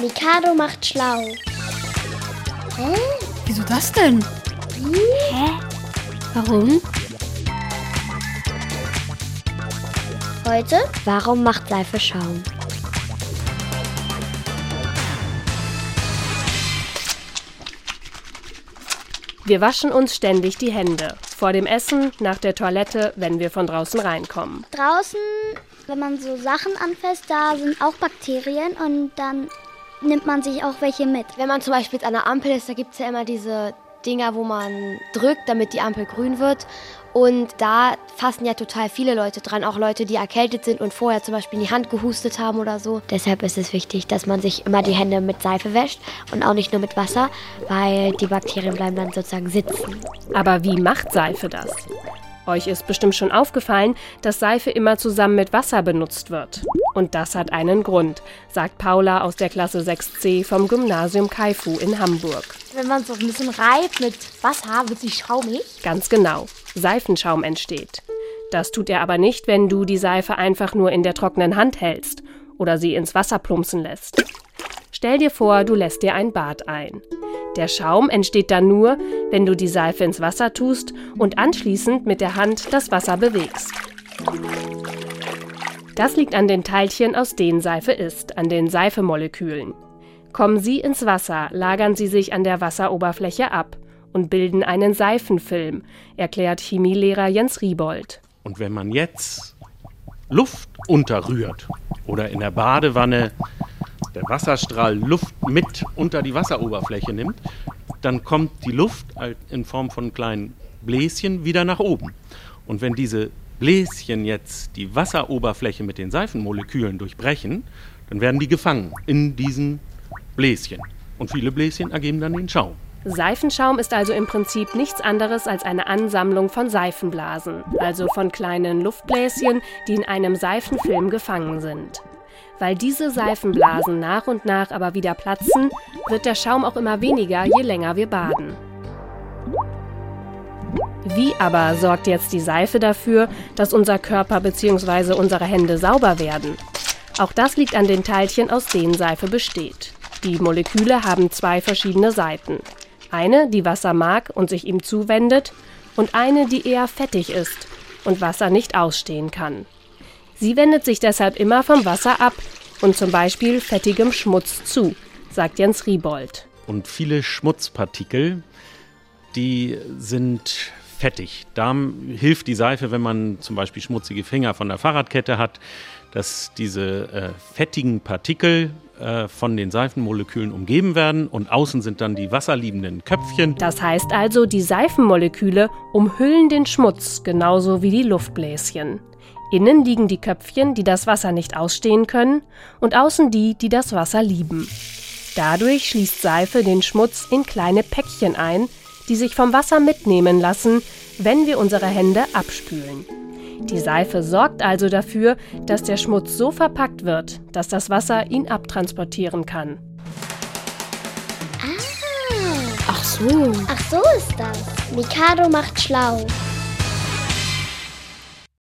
Mikado macht schlau. Hä? Wieso das denn? Hä? Warum? Heute? Warum macht Seife Schaum? Wir waschen uns ständig die Hände. Vor dem Essen, nach der Toilette, wenn wir von draußen reinkommen. Draußen, wenn man so Sachen anfasst, da sind auch Bakterien und dann nimmt man sich auch welche mit. Wenn man zum Beispiel an der Ampel ist, da gibt es ja immer diese Dinger, wo man drückt, damit die Ampel grün wird. Und da fassen ja total viele Leute dran, auch Leute, die erkältet sind und vorher zum Beispiel in die Hand gehustet haben oder so. Deshalb ist es wichtig, dass man sich immer die Hände mit Seife wäscht und auch nicht nur mit Wasser, weil die Bakterien bleiben dann sozusagen sitzen. Aber wie macht Seife das? Euch ist bestimmt schon aufgefallen, dass Seife immer zusammen mit Wasser benutzt wird. Und das hat einen Grund, sagt Paula aus der Klasse 6c vom Gymnasium Kaifu in Hamburg. Wenn man so ein bisschen reibt mit Wasser, wird sie schaumig. Ganz genau. Seifenschaum entsteht. Das tut er aber nicht, wenn du die Seife einfach nur in der trockenen Hand hältst oder sie ins Wasser plumpsen lässt. Stell dir vor, du lässt dir ein Bad ein. Der Schaum entsteht dann nur, wenn du die Seife ins Wasser tust und anschließend mit der Hand das Wasser bewegst. Das liegt an den Teilchen, aus denen Seife ist, an den Seifemolekülen. Kommen sie ins Wasser, lagern sie sich an der Wasseroberfläche ab und bilden einen Seifenfilm, erklärt Chemielehrer Jens Riebold. Und wenn man jetzt Luft unterrührt oder in der Badewanne der Wasserstrahl Luft mit unter die Wasseroberfläche nimmt, dann kommt die Luft in Form von kleinen Bläschen wieder nach oben. Und wenn diese Bläschen jetzt die Wasseroberfläche mit den Seifenmolekülen durchbrechen, dann werden die gefangen in diesen Bläschen. Und viele Bläschen ergeben dann den Schaum. Seifenschaum ist also im Prinzip nichts anderes als eine Ansammlung von Seifenblasen, also von kleinen Luftbläschen, die in einem Seifenfilm gefangen sind. Weil diese Seifenblasen nach und nach aber wieder platzen, wird der Schaum auch immer weniger, je länger wir baden. Wie aber sorgt jetzt die Seife dafür, dass unser Körper bzw. unsere Hände sauber werden? Auch das liegt an den Teilchen, aus denen Seife besteht. Die Moleküle haben zwei verschiedene Seiten. Eine, die Wasser mag und sich ihm zuwendet, und eine, die eher fettig ist und Wasser nicht ausstehen kann. Sie wendet sich deshalb immer vom Wasser ab und zum Beispiel fettigem Schmutz zu, sagt Jens Riebold. Und viele Schmutzpartikel, die sind fettig. Da hilft die Seife, wenn man zum Beispiel schmutzige Finger von der Fahrradkette hat, dass diese äh, fettigen Partikel äh, von den Seifenmolekülen umgeben werden und außen sind dann die wasserliebenden Köpfchen. Das heißt also, die Seifenmoleküle umhüllen den Schmutz genauso wie die Luftbläschen. Innen liegen die Köpfchen, die das Wasser nicht ausstehen können, und außen die, die das Wasser lieben. Dadurch schließt Seife den Schmutz in kleine Päckchen ein, die sich vom Wasser mitnehmen lassen, wenn wir unsere Hände abspülen. Die Seife sorgt also dafür, dass der Schmutz so verpackt wird, dass das Wasser ihn abtransportieren kann. Ah. Ach so. Ach so ist das. Mikado macht schlau.